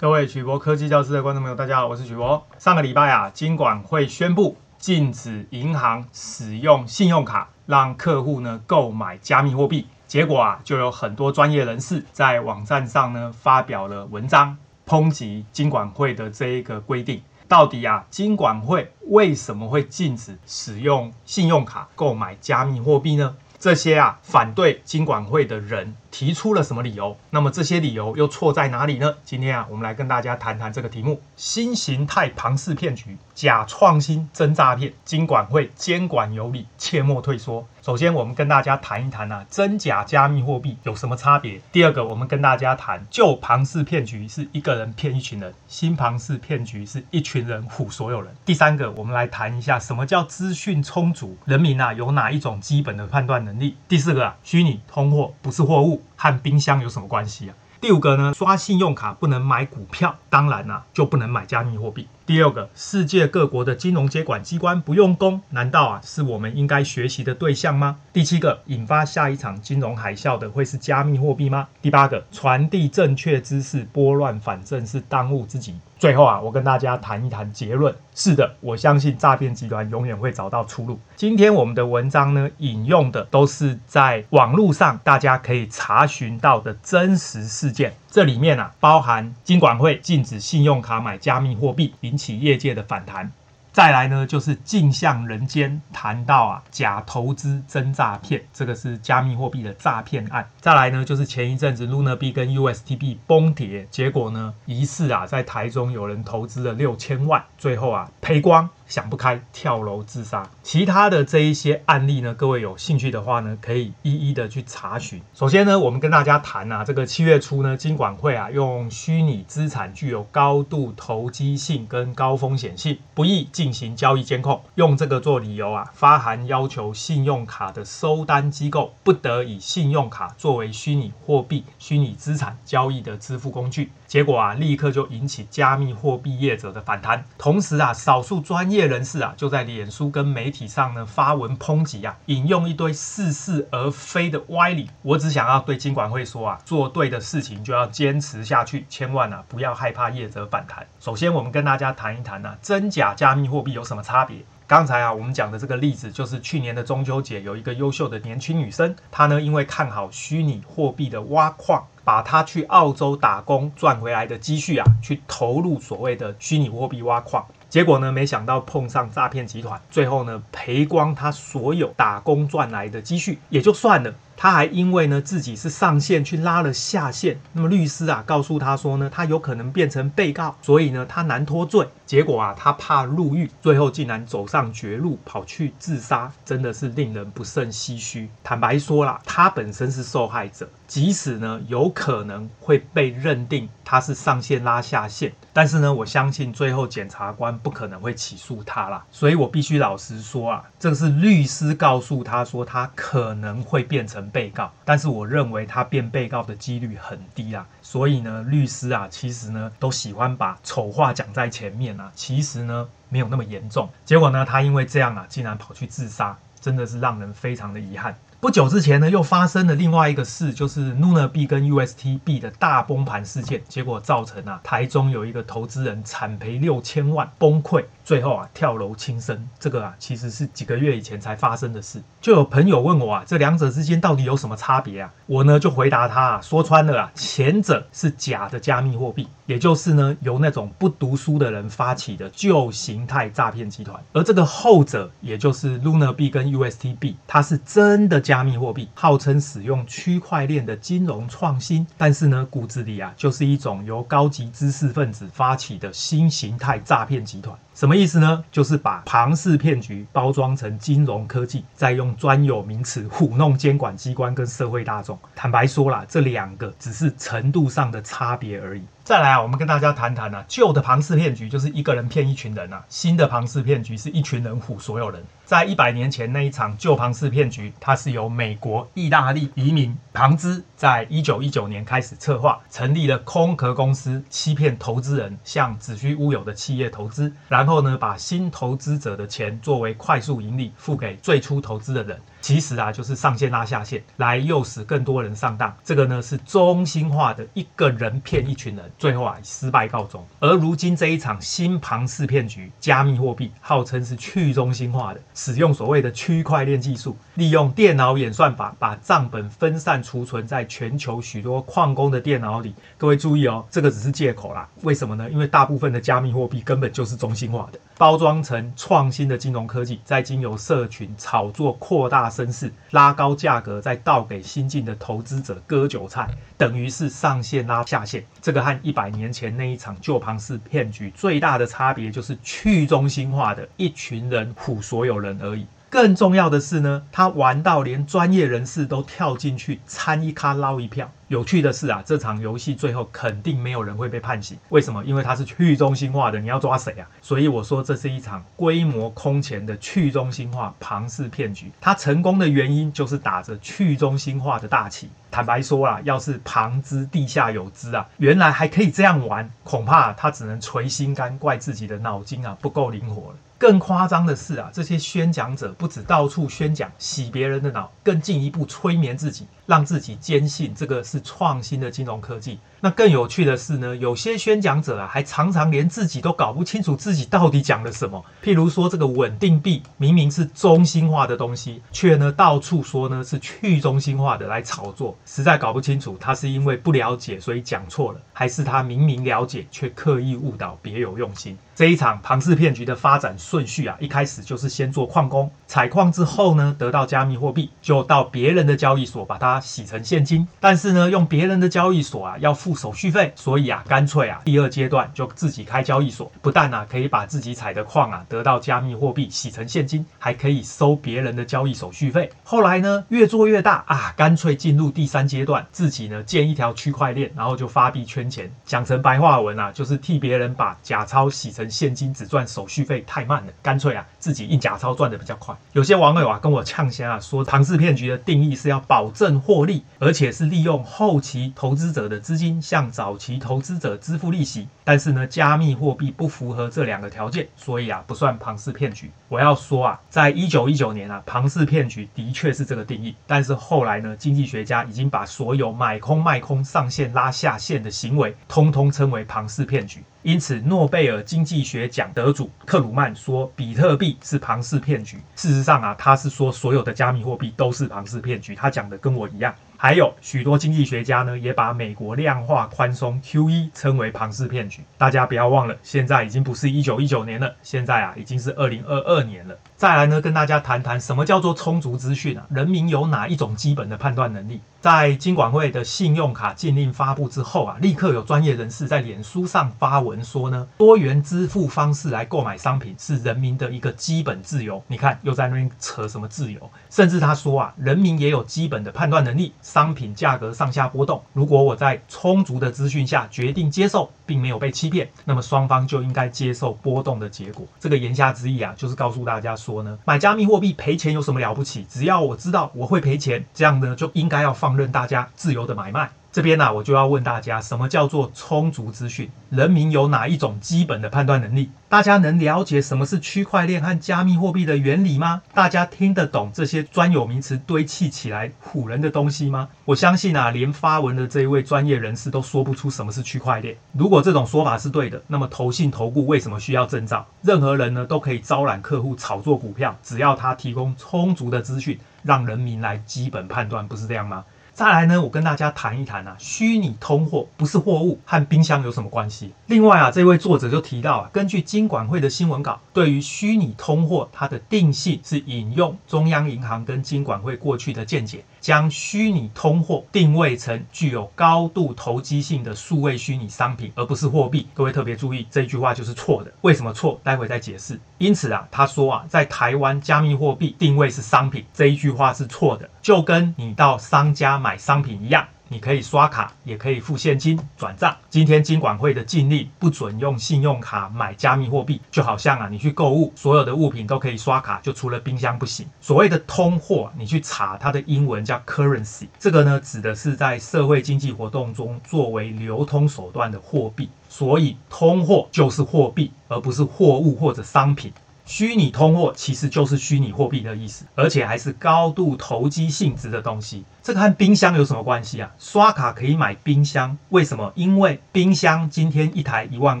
各位曲博科技教室的观众朋友，大家好，我是曲博。上个礼拜啊，金管会宣布禁止银行使用信用卡让客户呢购买加密货币，结果啊，就有很多专业人士在网站上呢发表了文章，抨击金管会的这一个规定。到底啊，金管会为什么会禁止使用信用卡购买加密货币呢？这些啊，反对金管会的人提出了什么理由？那么这些理由又错在哪里呢？今天啊，我们来跟大家谈谈这个题目：新形态庞氏骗局，假创新真诈骗，金管会监管有理，切莫退缩。首先，我们跟大家谈一谈啊，真假加密货币有什么差别？第二个，我们跟大家谈旧庞氏骗局是一个人骗一群人，新庞氏骗局是一群人唬所有人。第三个，我们来谈一下什么叫资讯充足，人民啊有哪一种基本的判断能力？第四个啊，虚拟通货不是货物，和冰箱有什么关系啊？第五个呢，刷信用卡不能买股票，当然啊就不能买加密货币。第六个，世界各国的金融监管机关不用功，难道啊是我们应该学习的对象吗？第七个，引发下一场金融海啸的会是加密货币吗？第八个，传递正确知识拨乱反正是当务之急。最后啊，我跟大家谈一谈结论。是的，我相信诈骗集团永远会找到出路。今天我们的文章呢，引用的都是在网络上大家可以查询到的真实事件。这里面啊，包含金管会禁止信用卡买加密货币，引起业界的反弹。再来呢，就是镜像人间谈到啊，假投资真诈骗，这个是加密货币的诈骗案。再来呢，就是前一阵子 Luna B 跟 USTB 崩跌，结果呢，疑似啊，在台中有人投资了六千万，最后啊赔光。想不开跳楼自杀，其他的这一些案例呢，各位有兴趣的话呢，可以一一的去查询。首先呢，我们跟大家谈啊，这个七月初呢，金管会啊，用虚拟资产具有高度投机性跟高风险性，不易进进行交易监控，用这个做理由啊，发函要求信用卡的收单机构不得以信用卡作为虚拟货币、虚拟资产交易的支付工具。结果啊，立刻就引起加密货币业者的反弹。同时啊，少数专业人士啊，就在脸书跟媒体上呢发文抨击啊，引用一堆似是而非的歪理。我只想要对金管会说啊，做对的事情就要坚持下去，千万啊不要害怕业者反弹。首先，我们跟大家谈一谈啊，真假加密货币有什么差别？刚才啊，我们讲的这个例子就是去年的中秋节，有一个优秀的年轻女生，她呢因为看好虚拟货币的挖矿。把他去澳洲打工赚回来的积蓄啊，去投入所谓的虚拟货币挖矿，结果呢，没想到碰上诈骗集团，最后呢赔光他所有打工赚来的积蓄，也就算了。他还因为呢自己是上线去拉了下线，那么律师啊告诉他说呢，他有可能变成被告，所以呢他难脱罪。结果啊他怕入狱，最后竟然走上绝路，跑去自杀，真的是令人不胜唏嘘。坦白说啦，他本身是受害者，即使呢有可能会被认定他是上线拉下线，但是呢我相信最后检察官不可能会起诉他啦。所以我必须老实说啊，这是律师告诉他说他可能会变成。被告，但是我认为他变被告的几率很低啊，所以呢，律师啊，其实呢都喜欢把丑话讲在前面啊，其实呢没有那么严重。结果呢，他因为这样啊，竟然跑去自杀，真的是让人非常的遗憾。不久之前呢，又发生了另外一个事，就是 Luna B 跟 USTB 的大崩盘事件，结果造成啊，台中有一个投资人惨赔六千万，崩溃。最后啊，跳楼轻生，这个啊，其实是几个月以前才发生的事。就有朋友问我啊，这两者之间到底有什么差别啊？我呢就回答他啊，说穿了啊，前者是假的加密货币，也就是呢由那种不读书的人发起的旧形态诈骗集团，而这个后者，也就是 Luna B 跟 USTB，它是真的加密货币，号称使用区块链的金融创新，但是呢骨子里啊就是一种由高级知识分子发起的新形态诈骗集团。什么意思呢？就是把庞氏骗局包装成金融科技，再用专有名词唬弄监管机关跟社会大众。坦白说啦，这两个只是程度上的差别而已。再来啊，我们跟大家谈谈啊，旧的庞氏骗局就是一个人骗一群人啊，新的庞氏骗局是一群人唬所有人。在一百年前那一场旧庞氏骗局，它是由美国、意大利移民庞兹在一九一九年开始策划，成立了空壳公司，欺骗投资人向子虚乌有的企业投资，然后呢，把新投资者的钱作为快速盈利付给最初投资的人。其实啊，就是上线拉下线，来诱使更多人上当。这个呢是中心化的一个人骗一群人，最后啊以失败告终。而如今这一场新庞氏骗局，加密货币号称是去中心化的，使用所谓的区块链技术，利用电脑演算法把账本分散储存在全球许多矿工的电脑里。各位注意哦，这个只是借口啦。为什么呢？因为大部分的加密货币根本就是中心化的，包装成创新的金融科技，再经由社群炒作扩大声势，拉高价格，再倒给新进的投资者割韭菜，等于是上线拉下线。这个和一百年前那一场旧庞氏骗局最大的差别，就是去中心化的一群人唬所有人而已。更重要的是呢，他玩到连专业人士都跳进去参一咖捞一票。有趣的是啊，这场游戏最后肯定没有人会被判刑。为什么？因为它是去中心化的，你要抓谁啊？所以我说这是一场规模空前的去中心化庞氏骗局。它成功的原因就是打着去中心化的大旗。坦白说啊，要是庞之地下有知啊，原来还可以这样玩，恐怕他只能捶心肝，怪自己的脑筋啊不够灵活了。更夸张的是啊，这些宣讲者不止到处宣讲洗别人的脑，更进一步催眠自己，让自己坚信这个是。创新的金融科技。那更有趣的是呢，有些宣讲者啊，还常常连自己都搞不清楚自己到底讲了什么。譬如说，这个稳定币明明是中心化的东西，却呢到处说呢是去中心化的来炒作，实在搞不清楚他是因为不了解所以讲错了，还是他明明了解却刻意误导，别有用心。这一场庞氏骗局的发展顺序啊，一开始就是先做矿工，采矿之后呢，得到加密货币，就到别人的交易所把它洗成现金。但是呢，用别人的交易所啊，要付手续费，所以啊，干脆啊，第二阶段就自己开交易所，不但啊可以把自己采的矿啊得到加密货币洗成现金，还可以收别人的交易手续费。后来呢，越做越大啊，干脆进入第三阶段，自己呢建一条区块链，然后就发币圈钱。讲成白话文啊，就是替别人把假钞洗成现金，只赚手续费太慢了，干脆啊自己印假钞赚得比较快。有些网友啊跟我呛声啊，说庞氏骗局的定义是要保证获利，而且是利用后期投资者的资金向早期投资者支付利息，但是呢，加密货币不符合这两个条件，所以啊，不算庞氏骗局。我要说啊，在一九一九年啊，庞氏骗局的确是这个定义，但是后来呢，经济学家已经把所有买空卖空、上线拉下线的行为，通通称为庞氏骗局。因此，诺贝尔经济学奖得主克鲁曼说，比特币是庞氏骗局。事实上啊，他是说所有的加密货币都是庞氏骗局。他讲的跟我一样。还有许多经济学家呢，也把美国量化宽松 QE 称为庞氏骗局。大家不要忘了，现在已经不是一九一九年了，现在啊已经是二零二二年了。再来呢，跟大家谈谈什么叫做充足资讯啊？人民有哪一种基本的判断能力？在金管会的信用卡禁令发布之后啊，立刻有专业人士在脸书上发文说呢，多元支付方式来购买商品是人民的一个基本自由。你看又在那边扯什么自由？甚至他说啊，人民也有基本的判断能力，商品价格上下波动，如果我在充足的资讯下决定接受，并没有被欺骗，那么双方就应该接受波动的结果。这个言下之意啊，就是告诉大家说。呢，买加密货币赔钱有什么了不起？只要我知道我会赔钱，这样呢就应该要放任大家自由的买卖。这边呢、我就要问大家，什么叫做充足资讯？人民有哪一种基本的判断能力？大家能了解什么是区块链和加密货币的原理吗？大家听得懂这些专有名词堆砌起来唬人的东西吗？我相信啊，连发文的这一位专业人士都说不出什么是区块链。如果这种说法是对的，那么投信投顾为什么需要证照？任何人呢都可以招揽客户炒作股票，只要他提供充足的资讯，让人民来基本判断，不是这样吗？再来呢，我跟大家谈一谈啊，虚拟通货不是货物，和冰箱有什么关系？另外啊，这位作者就提到啊，根据金管会的新闻稿，对于虚拟通货，它的定性是引用中央银行跟金管会过去的见解。将虚拟通货定位成具有高度投机性的数位虚拟商品，而不是货币。各位特别注意，这句话就是错的。为什么错？待会再解释。因此啊，他说啊，在台湾加密货币定位是商品，这一句话是错的，就跟你到商家买商品一样。你可以刷卡，也可以付现金转账。今天金管会的禁令不准用信用卡买加密货币，就好像啊，你去购物，所有的物品都可以刷卡，就除了冰箱不行。所谓的通货，你去查它的英文叫 currency，这个呢指的是在社会经济活动中作为流通手段的货币。所以通货就是货币，而不是货物或者商品。虚拟通货其实就是虚拟货币的意思，而且还是高度投机性质的东西。这个和冰箱有什么关系啊？刷卡可以买冰箱，为什么？因为冰箱今天一台一万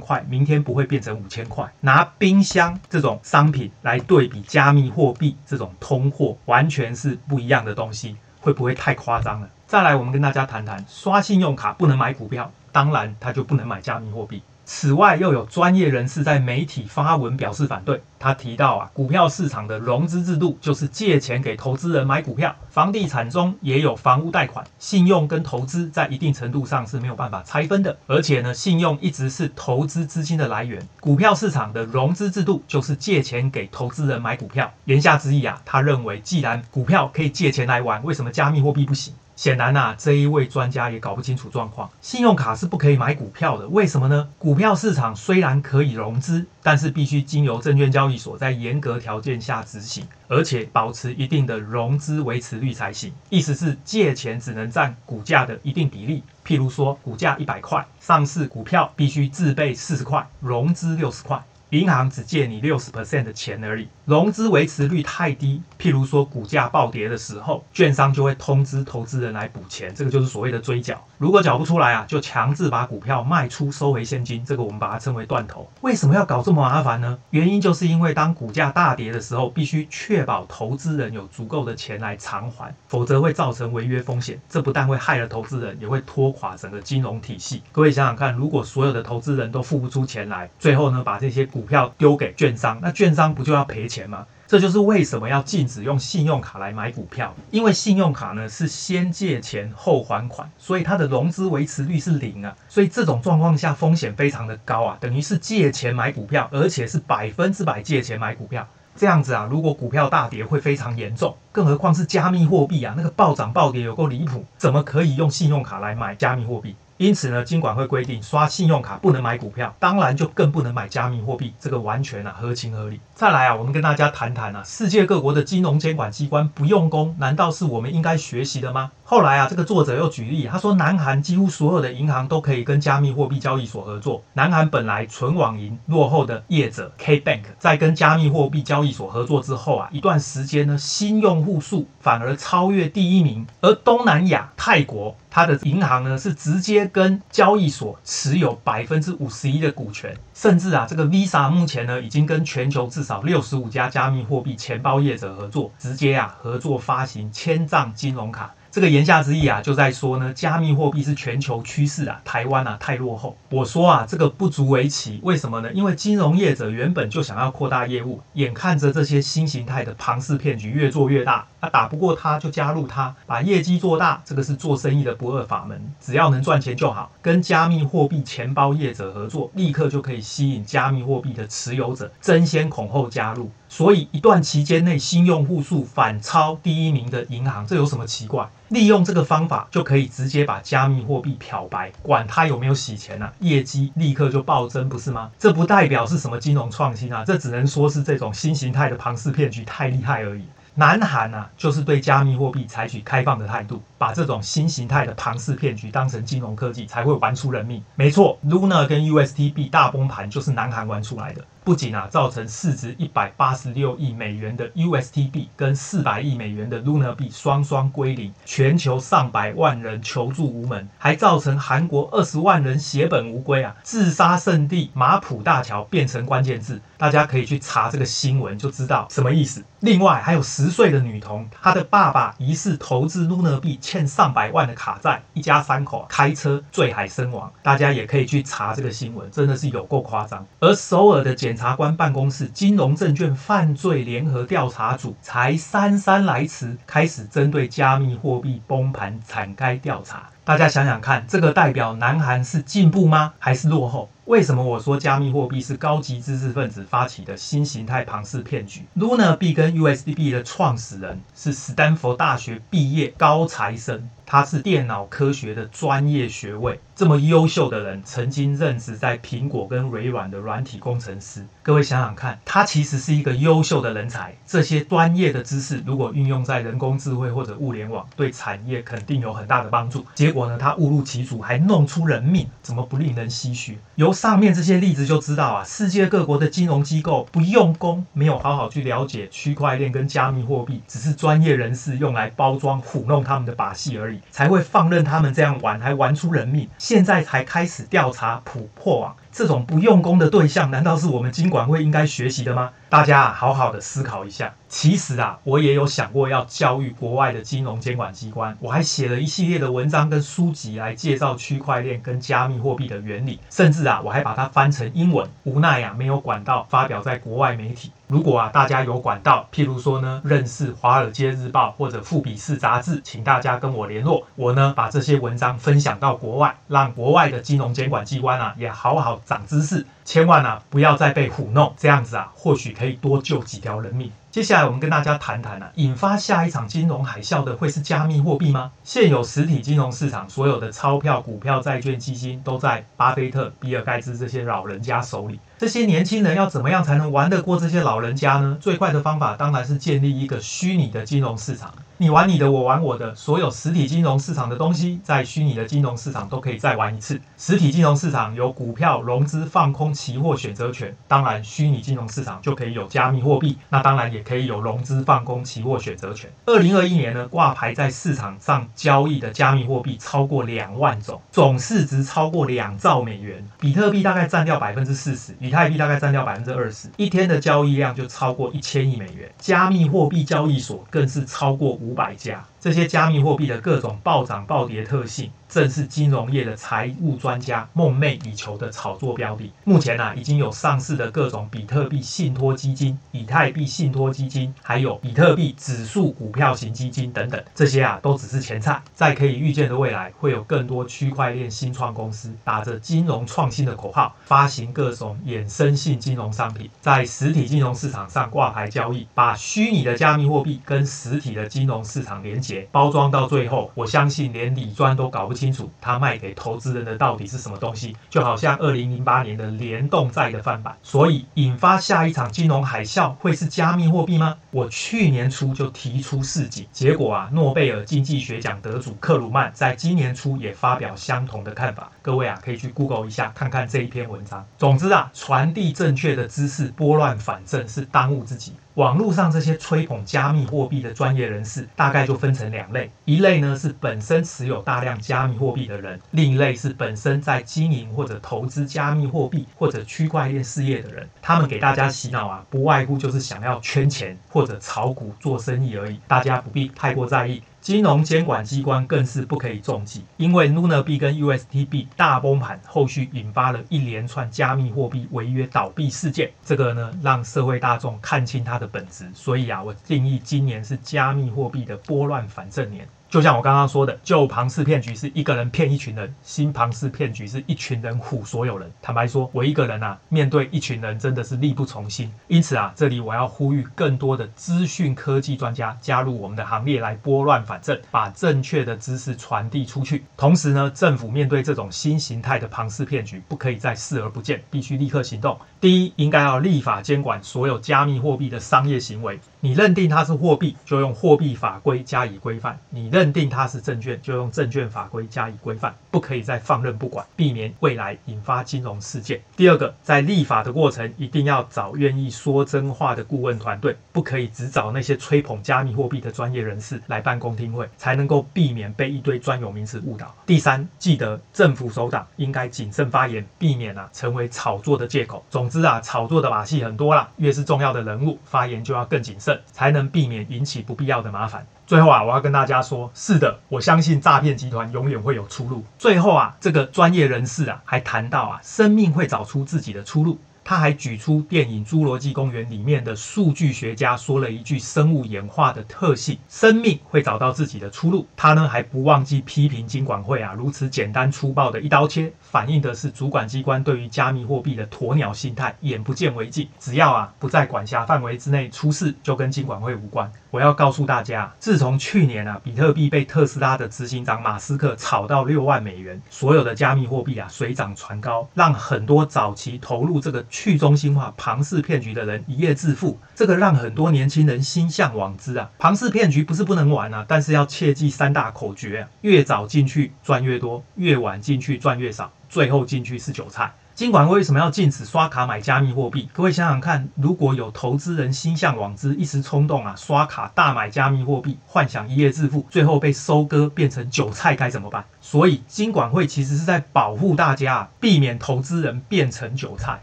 块，明天不会变成五千块。拿冰箱这种商品来对比加密货币这种通货，完全是不一样的东西，会不会太夸张了？再来，我们跟大家谈谈，刷信用卡不能买股票，当然它就不能买加密货币。此外，又有专业人士在媒体发文表示反对。他提到啊，股票市场的融资制度就是借钱给投资人买股票，房地产中也有房屋贷款，信用跟投资在一定程度上是没有办法拆分的。而且呢，信用一直是投资资金的来源。股票市场的融资制度就是借钱给投资人买股票。言下之意啊，他认为既然股票可以借钱来玩，为什么加密货币不行？显然呐、啊，这一位专家也搞不清楚状况。信用卡是不可以买股票的，为什么呢？股票市场虽然可以融资，但是必须经由证券交易所在严格条件下执行，而且保持一定的融资维持率才行。意思是借钱只能占股价的一定比例，譬如说股价一百块，上市股票必须自备四十块，融资六十块。银行只借你六十 percent 的钱而已，融资维持率太低。譬如说股价暴跌的时候，券商就会通知投资人来补钱，这个就是所谓的追缴。如果缴不出来啊，就强制把股票卖出收回现金，这个我们把它称为断头。为什么要搞这么麻烦呢？原因就是因为当股价大跌的时候，必须确保投资人有足够的钱来偿还，否则会造成违约风险。这不但会害了投资人，也会拖垮整个金融体系。各位想想看，如果所有的投资人都付不出钱来，最后呢，把这些股股票丢给券商，那券商不就要赔钱吗？这就是为什么要禁止用信用卡来买股票，因为信用卡呢是先借钱后还款，所以它的融资维持率是零啊，所以这种状况下风险非常的高啊，等于是借钱买股票，而且是百分之百借钱买股票，这样子啊，如果股票大跌会非常严重，更何况是加密货币啊，那个暴涨暴跌有够离谱，怎么可以用信用卡来买加密货币？因此呢，金管会规定刷信用卡不能买股票，当然就更不能买加密货币，这个完全啊合情合理。再来啊，我们跟大家谈谈啊，世界各国的金融监管机关不用功，难道是我们应该学习的吗？后来啊，这个作者又举例，他说南韩几乎所有的银行都可以跟加密货币交易所合作。南韩本来纯网银落后的业者 K Bank，在跟加密货币交易所合作之后啊，一段时间呢，新用户数反而超越第一名。而东南亚泰国，它的银行呢是直接跟交易所持有百分之五十一的股权，甚至啊，这个 Visa 目前呢已经跟全球至少六十五家加密货币钱包业者合作，直接啊合作发行签帐金融卡。这个言下之意啊，就在说呢，加密货币是全球趋势啊，台湾啊太落后。我说啊，这个不足为奇，为什么呢？因为金融业者原本就想要扩大业务，眼看着这些新形态的庞氏骗局越做越大，啊，打不过他就加入他，把业绩做大，这个是做生意的不二法门，只要能赚钱就好。跟加密货币钱包业者合作，立刻就可以吸引加密货币的持有者争先恐后加入。所以一段期间内，新用户数反超第一名的银行，这有什么奇怪？利用这个方法就可以直接把加密货币漂白，管它有没有洗钱啊，业绩立刻就暴增，不是吗？这不代表是什么金融创新啊，这只能说是这种新形态的庞氏骗局太厉害而已。南韩啊，就是对加密货币采取开放的态度。把这种新形态的庞氏骗局当成金融科技，才会玩出人命。没错，Luna 跟 USTB 大崩盘就是南韩玩出来的。不仅啊，造成市值一百八十六亿美元的 UST 币跟四百亿美元的 Luna 币双双归零，全球上百万人求助无门，还造成韩国二十万人血本无归啊！自杀圣地马浦大桥变成关键字，大家可以去查这个新闻就知道什么意思。另外还有十岁的女童，她的爸爸疑似投资 Luna 币。欠上百万的卡债，一家三口开车坠海身亡。大家也可以去查这个新闻，真的是有够夸张。而首尔的检检察官办公室金融证券犯罪联合调查组才姗姗来迟，开始针对加密货币崩盘展开调查。大家想想看，这个代表南韩是进步吗？还是落后？为什么我说加密货币是高级知识分子发起的新形态庞氏骗局？Luna 币跟 USDB 的创始人是斯坦福大学毕业高材生。他是电脑科学的专业学位，这么优秀的人，曾经任职在苹果跟微软的软体工程师。各位想想看，他其实是一个优秀的人才。这些专业的知识，如果运用在人工智慧或者物联网，对产业肯定有很大的帮助。结果呢，他误入歧途，还弄出人命，怎么不令人唏嘘？由上面这些例子就知道啊，世界各国的金融机构不用功，没有好好去了解区块链跟加密货币，只是专业人士用来包装唬弄他们的把戏而已，才会放任他们这样玩，还玩出人命。现在才开始调查普破网。这种不用功的对象，难道是我们经管会应该学习的吗？大家啊，好好的思考一下。其实啊，我也有想过要教育国外的金融监管机关，我还写了一系列的文章跟书籍来介绍区块链跟加密货币的原理，甚至啊，我还把它翻成英文。无奈啊，没有管道发表在国外媒体。如果啊，大家有管道，譬如说呢，认识《华尔街日报》或者《富比士》杂志，请大家跟我联络，我呢把这些文章分享到国外，让国外的金融监管机关啊也好好长知识，千万啊不要再被唬弄，这样子啊或许可以多救几条人命。接下来我们跟大家谈谈啊，引发下一场金融海啸的会是加密货币吗？现有实体金融市场所有的钞票、股票、债券、基金都在巴菲特、比尔盖茨这些老人家手里。这些年轻人要怎么样才能玩得过这些老人家呢？最快的方法当然是建立一个虚拟的金融市场。你玩你的，我玩我的，所有实体金融市场的东西，在虚拟的金融市场都可以再玩一次。实体金融市场有股票融资、放空、期货选择权，当然虚拟金融市场就可以有加密货币，那当然也可以有融资、放空、期货选择权。二零二一年呢，挂牌在市场上交易的加密货币超过两万种，总市值超过两兆美元。比特币大概占掉百分之四十，以太币大概占掉百分之二十，一天的交易量就超过一千亿美元。加密货币交易所更是超过。五百家，这些加密货币的各种暴涨暴跌特性，正是金融业的财务专家梦寐以求的炒作标的。目前啊，已经有上市的各种比特币信托基金、以太币信托基金，还有比特币指数股票型基金等等。这些啊，都只是前菜。在可以预见的未来，会有更多区块链新创公司打着金融创新的口号，发行各种衍生性金融商品，在实体金融市场上挂牌交易，把虚拟的加密货币跟实体的金融市场连接包装到最后，我相信连理专都搞不清楚，他卖给投资人的到底是什么东西？就好像二零零八年的联动债的翻版。所以，引发下一场金融海啸会是加密货币吗？我去年初就提出示警，结果啊，诺贝尔经济学奖得主克鲁曼在今年初也发表相同的看法。各位啊，可以去 Google 一下，看看这一篇文章。总之啊，传递正确的知识，拨乱反正是当务之急。网络上这些吹捧加密货币的专业人士，大概就分成两类：一类呢是本身持有大量加密货币的人，另一类是本身在经营或者投资加密货币或者区块链事业的人。他们给大家洗脑啊，不外乎就是想要圈钱或者炒股做生意而已，大家不必太过在意。金融监管机关更是不可以中计，因为 Luna 币跟 UST 币大崩盘，后续引发了一连串加密货币违约倒闭事件。这个呢，让社会大众看清它的本质。所以啊，我定义今年是加密货币的拨乱反正年。就像我刚刚说的，旧庞氏骗局是一个人骗一群人，新庞氏骗局是一群人唬所有人。坦白说，我一个人啊，面对一群人真的是力不从心。因此啊，这里我要呼吁更多的资讯科技专家加入我们的行列，来拨乱反正，把正确的知识传递出去。同时呢，政府面对这种新形态的庞氏骗局，不可以再视而不见，必须立刻行动。第一，应该要立法监管所有加密货币的商业行为。你认定它是货币，就用货币法规加以规范；你认认定它是证券，就用证券法规加以规范，不可以再放任不管，避免未来引发金融事件。第二个，在立法的过程，一定要找愿意说真话的顾问团队，不可以只找那些吹捧加密货币的专业人士来办公听会，才能够避免被一堆专有名词误导。第三，记得政府首长应该谨慎发言，避免啊成为炒作的借口。总之啊，炒作的把戏很多啦，越是重要的人物，发言就要更谨慎。才能避免引起不必要的麻烦。最后啊，我要跟大家说，是的，我相信诈骗集团永远会有出路。最后啊，这个专业人士啊，还谈到啊，生命会找出自己的出路。他还举出电影《侏罗纪公园》里面的数据学家说了一句生物演化的特性：生命会找到自己的出路。他呢还不忘记批评金管会啊，如此简单粗暴的一刀切，反映的是主管机关对于加密货币的鸵鸟心态，眼不见为净。只要啊不在管辖范围之内出事，就跟金管会无关。我要告诉大家，自从去年啊比特币被特斯拉的执行长马斯克炒到六万美元，所有的加密货币啊水涨船高，让很多早期投入这个。去中心化庞氏骗局的人一夜致富，这个让很多年轻人心向往之啊。庞氏骗局不是不能玩啊，但是要切记三大口诀：越早进去赚越多，越晚进去赚越少，最后进去是韭菜。尽管为什么要禁止刷卡买加密货币？各位想想看，如果有投资人心向往之，一时冲动啊，刷卡大买加密货币，幻想一夜致富，最后被收割变成韭菜该怎么办？所以金管会其实是在保护大家，避免投资人变成韭菜。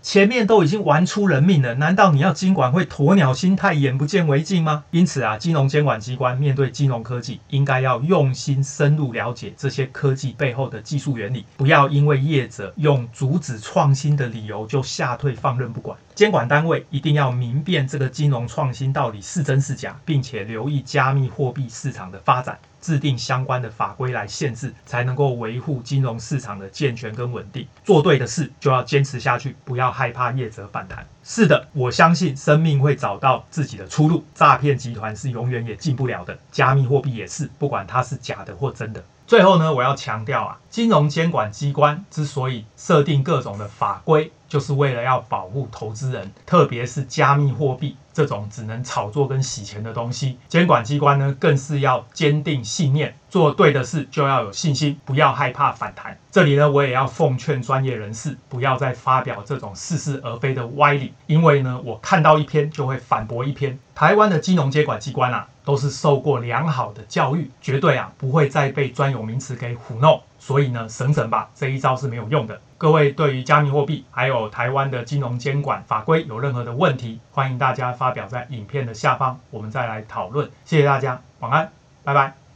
前面都已经玩出人命了，难道你要金管会鸵鸟心态，眼不见为净吗？因此啊，金融监管机关面对金融科技，应该要用心深入了解这些科技背后的技术原理，不要因为业者用阻止创新的理由就吓退放任不管。监管单位一定要明辨这个金融创新到底是真是假，并且留意加密货币市场的发展。制定相关的法规来限制，才能够维护金融市场的健全跟稳定。做对的事就要坚持下去，不要害怕业者反弹。是的，我相信生命会找到自己的出路。诈骗集团是永远也进不了的，加密货币也是，不管它是假的或真的。最后呢，我要强调啊，金融监管机关之所以设定各种的法规，就是为了要保护投资人，特别是加密货币这种只能炒作跟洗钱的东西。监管机关呢，更是要坚定信念，做对的事就要有信心，不要害怕反弹。这里呢，我也要奉劝专业人士，不要再发表这种似是而非的歪理，因为呢，我看到一篇就会反驳一篇。台湾的金融监管机关啊，都是受过良好的教育，绝对啊不会再被专有名词给唬弄。所以呢，省省吧，这一招是没有用的。各位对于加密货币还有台湾的金融监管法规有任何的问题，欢迎大家发表在影片的下方，我们再来讨论。谢谢大家，晚安，拜拜。